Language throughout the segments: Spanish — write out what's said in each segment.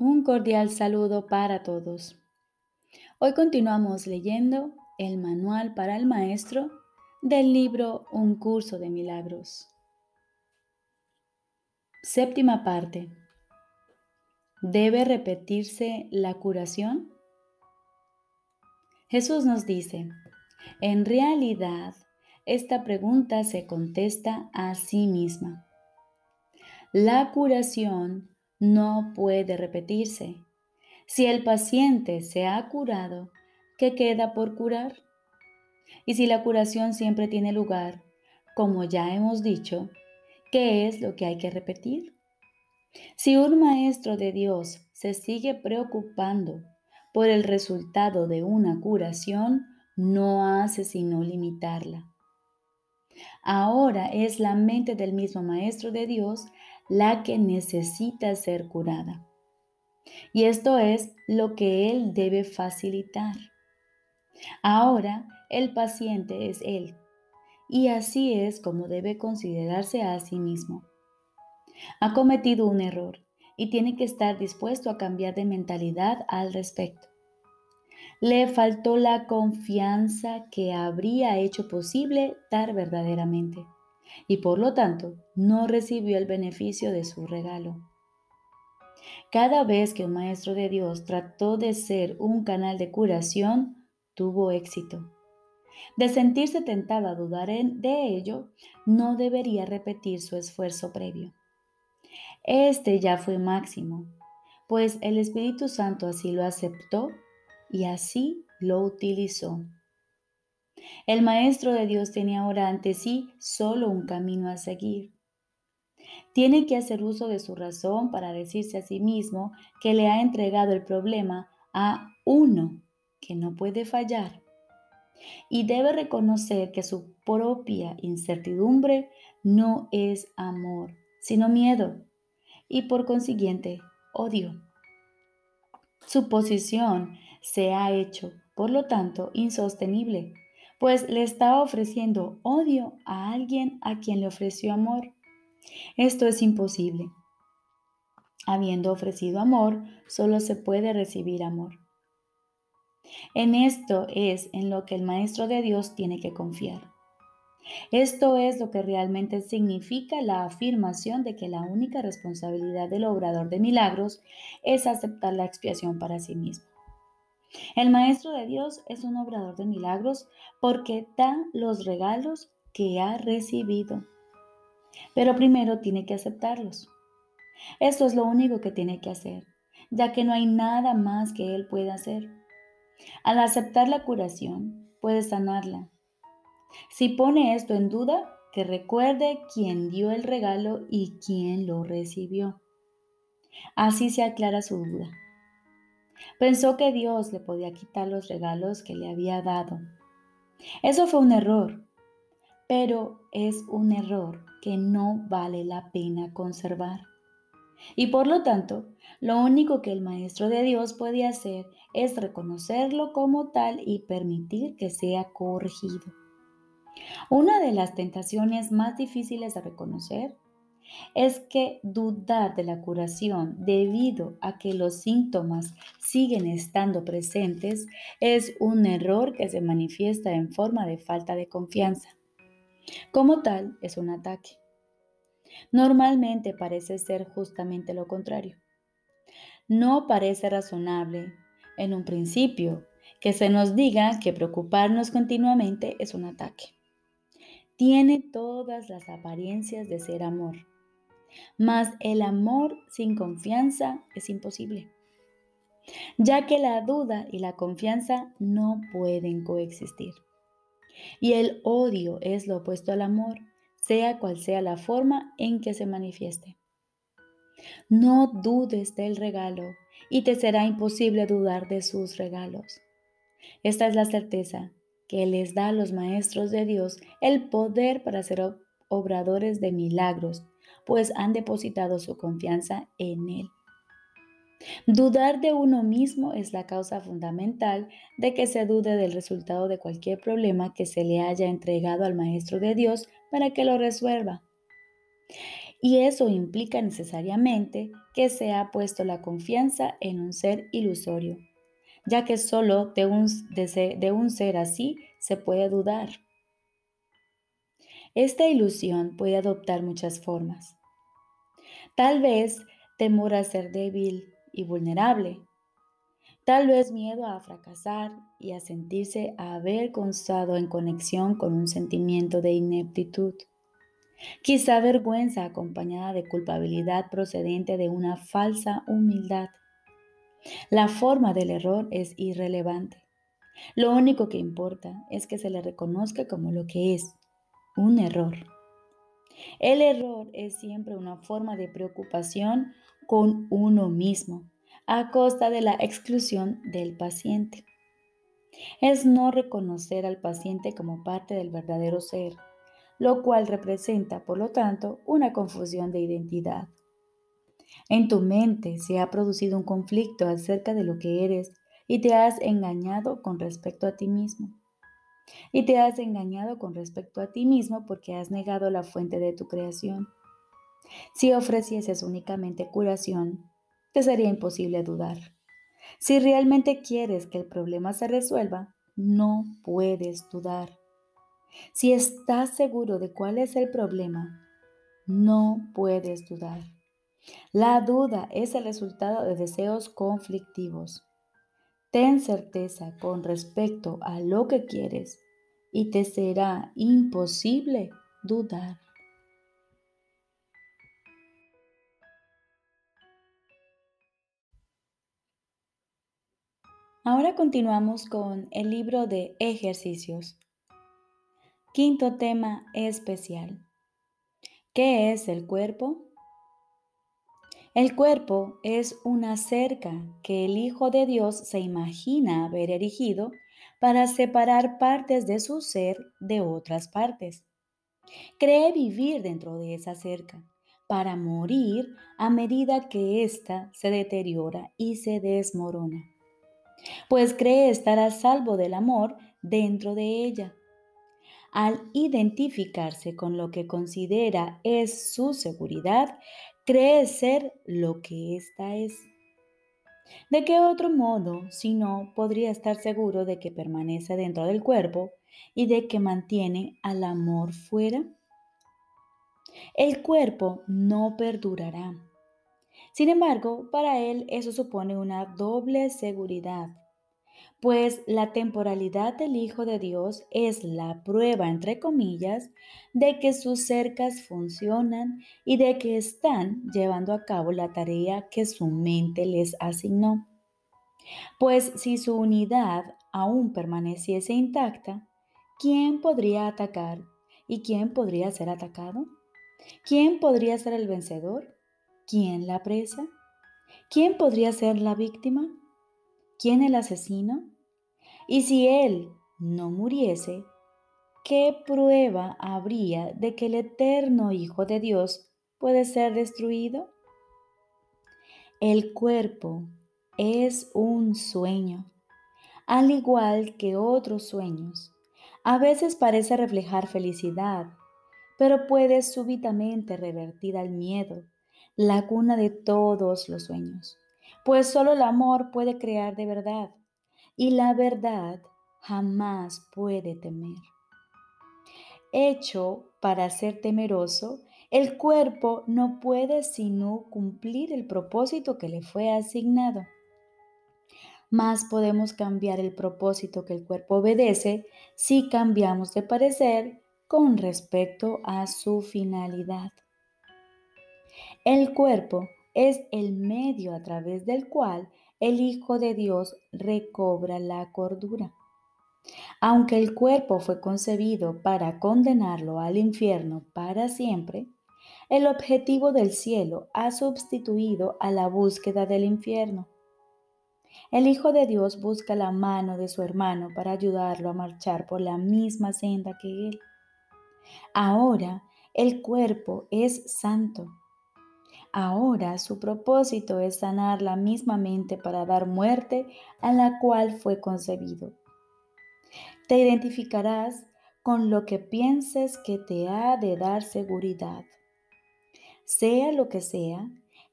Un cordial saludo para todos. Hoy continuamos leyendo el manual para el maestro del libro Un curso de milagros. Séptima parte. ¿Debe repetirse la curación? Jesús nos dice, en realidad, esta pregunta se contesta a sí misma. La curación no puede repetirse. Si el paciente se ha curado, ¿qué queda por curar? Y si la curación siempre tiene lugar, como ya hemos dicho, ¿qué es lo que hay que repetir? Si un maestro de Dios se sigue preocupando por el resultado de una curación, no hace sino limitarla. Ahora es la mente del mismo Maestro de Dios la que necesita ser curada. Y esto es lo que Él debe facilitar. Ahora el paciente es Él, y así es como debe considerarse a sí mismo. Ha cometido un error y tiene que estar dispuesto a cambiar de mentalidad al respecto. Le faltó la confianza que habría hecho posible dar verdaderamente y por lo tanto no recibió el beneficio de su regalo. Cada vez que un maestro de Dios trató de ser un canal de curación, tuvo éxito. De sentirse tentado a dudar de ello, no debería repetir su esfuerzo previo. Este ya fue máximo, pues el Espíritu Santo así lo aceptó y así lo utilizó. El Maestro de Dios tiene ahora ante sí solo un camino a seguir. Tiene que hacer uso de su razón para decirse a sí mismo que le ha entregado el problema a uno que no puede fallar. Y debe reconocer que su propia incertidumbre no es amor, sino miedo y por consiguiente odio. Su posición se ha hecho, por lo tanto, insostenible pues le estaba ofreciendo odio a alguien a quien le ofreció amor. Esto es imposible. Habiendo ofrecido amor, solo se puede recibir amor. En esto es en lo que el Maestro de Dios tiene que confiar. Esto es lo que realmente significa la afirmación de que la única responsabilidad del obrador de milagros es aceptar la expiación para sí mismo. El Maestro de Dios es un obrador de milagros porque da los regalos que ha recibido. Pero primero tiene que aceptarlos. Esto es lo único que tiene que hacer, ya que no hay nada más que Él pueda hacer. Al aceptar la curación, puede sanarla. Si pone esto en duda, que recuerde quién dio el regalo y quién lo recibió. Así se aclara su duda. Pensó que Dios le podía quitar los regalos que le había dado. Eso fue un error, pero es un error que no vale la pena conservar. Y por lo tanto, lo único que el Maestro de Dios puede hacer es reconocerlo como tal y permitir que sea corregido. Una de las tentaciones más difíciles de reconocer es que dudar de la curación debido a que los síntomas siguen estando presentes es un error que se manifiesta en forma de falta de confianza. Como tal, es un ataque. Normalmente parece ser justamente lo contrario. No parece razonable, en un principio, que se nos diga que preocuparnos continuamente es un ataque. Tiene todas las apariencias de ser amor mas el amor sin confianza es imposible, ya que la duda y la confianza no pueden coexistir. Y el odio es lo opuesto al amor, sea cual sea la forma en que se manifieste. No dudes del regalo y te será imposible dudar de sus regalos. Esta es la certeza que les da a los maestros de Dios el poder para ser obradores de milagros pues han depositado su confianza en Él. Dudar de uno mismo es la causa fundamental de que se dude del resultado de cualquier problema que se le haya entregado al Maestro de Dios para que lo resuelva. Y eso implica necesariamente que se ha puesto la confianza en un ser ilusorio, ya que solo de un, de un ser así se puede dudar. Esta ilusión puede adoptar muchas formas. Tal vez temor a ser débil y vulnerable. Tal vez miedo a fracasar y a sentirse haber constado en conexión con un sentimiento de ineptitud. Quizá vergüenza acompañada de culpabilidad procedente de una falsa humildad. La forma del error es irrelevante. Lo único que importa es que se le reconozca como lo que es, un error. El error es siempre una forma de preocupación con uno mismo, a costa de la exclusión del paciente. Es no reconocer al paciente como parte del verdadero ser, lo cual representa, por lo tanto, una confusión de identidad. En tu mente se ha producido un conflicto acerca de lo que eres y te has engañado con respecto a ti mismo. Y te has engañado con respecto a ti mismo porque has negado la fuente de tu creación. Si ofrecieses únicamente curación, te sería imposible dudar. Si realmente quieres que el problema se resuelva, no puedes dudar. Si estás seguro de cuál es el problema, no puedes dudar. La duda es el resultado de deseos conflictivos. Ten certeza con respecto a lo que quieres y te será imposible dudar. Ahora continuamos con el libro de ejercicios. Quinto tema especial. ¿Qué es el cuerpo? El cuerpo es una cerca que el Hijo de Dios se imagina haber erigido para separar partes de su ser de otras partes. Cree vivir dentro de esa cerca para morir a medida que ésta se deteriora y se desmorona. Pues cree estar a salvo del amor dentro de ella al identificarse con lo que considera es su seguridad, cree ser lo que ésta es. ¿De qué otro modo, si no, podría estar seguro de que permanece dentro del cuerpo y de que mantiene al amor fuera? El cuerpo no perdurará. Sin embargo, para él eso supone una doble seguridad pues la temporalidad del Hijo de Dios es la prueba, entre comillas, de que sus cercas funcionan y de que están llevando a cabo la tarea que su mente les asignó. Pues si su unidad aún permaneciese intacta, ¿quién podría atacar y quién podría ser atacado? ¿Quién podría ser el vencedor? ¿Quién la presa? ¿Quién podría ser la víctima? ¿Quién el asesino? Y si él no muriese, ¿qué prueba habría de que el eterno Hijo de Dios puede ser destruido? El cuerpo es un sueño, al igual que otros sueños. A veces parece reflejar felicidad, pero puede súbitamente revertir al miedo, la cuna de todos los sueños pues solo el amor puede crear de verdad y la verdad jamás puede temer. Hecho para ser temeroso, el cuerpo no puede sino cumplir el propósito que le fue asignado. Más podemos cambiar el propósito que el cuerpo obedece si cambiamos de parecer con respecto a su finalidad. El cuerpo es el medio a través del cual el Hijo de Dios recobra la cordura. Aunque el cuerpo fue concebido para condenarlo al infierno para siempre, el objetivo del cielo ha sustituido a la búsqueda del infierno. El Hijo de Dios busca la mano de su hermano para ayudarlo a marchar por la misma senda que él. Ahora el cuerpo es santo Ahora su propósito es sanar la misma mente para dar muerte a la cual fue concebido. Te identificarás con lo que pienses que te ha de dar seguridad. sea lo que sea,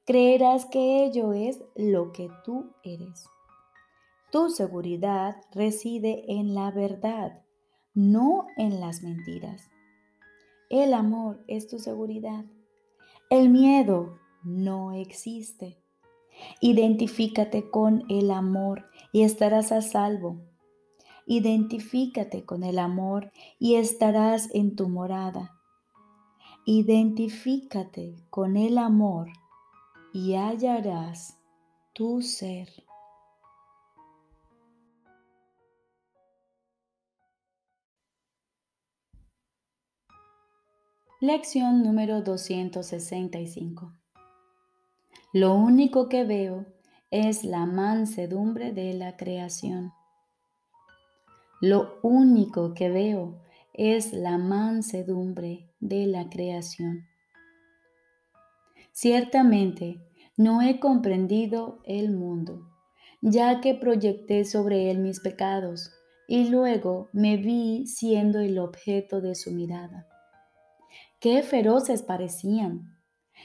creerás que ello es lo que tú eres. Tu seguridad reside en la verdad, no en las mentiras. El amor es tu seguridad. El miedo no existe. Identifícate con el amor y estarás a salvo. Identifícate con el amor y estarás en tu morada. Identifícate con el amor y hallarás tu ser. Lección número 265. Lo único que veo es la mansedumbre de la creación. Lo único que veo es la mansedumbre de la creación. Ciertamente no he comprendido el mundo, ya que proyecté sobre él mis pecados y luego me vi siendo el objeto de su mirada. Qué feroces parecían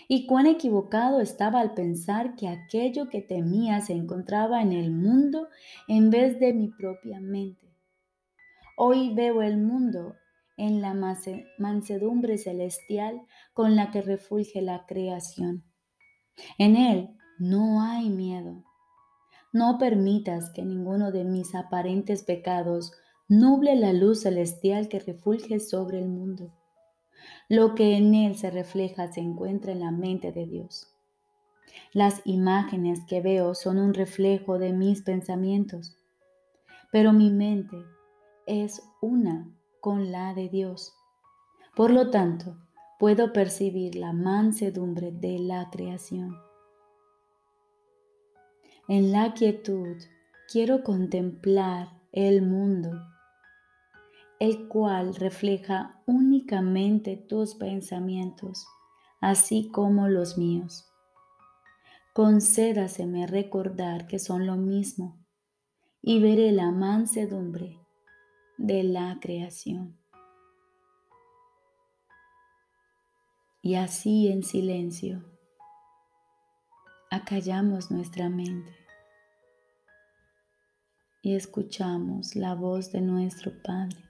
y cuán equivocado estaba al pensar que aquello que temía se encontraba en el mundo en vez de mi propia mente. Hoy veo el mundo en la mansedumbre celestial con la que refulge la creación. En él no hay miedo. No permitas que ninguno de mis aparentes pecados nuble la luz celestial que refulge sobre el mundo. Lo que en él se refleja se encuentra en la mente de Dios. Las imágenes que veo son un reflejo de mis pensamientos, pero mi mente es una con la de Dios. Por lo tanto, puedo percibir la mansedumbre de la creación. En la quietud quiero contemplar el mundo, el cual refleja únicamente tus pensamientos, así como los míos. Concédaseme recordar que son lo mismo y veré la mansedumbre de la creación. Y así en silencio, acallamos nuestra mente y escuchamos la voz de nuestro Padre.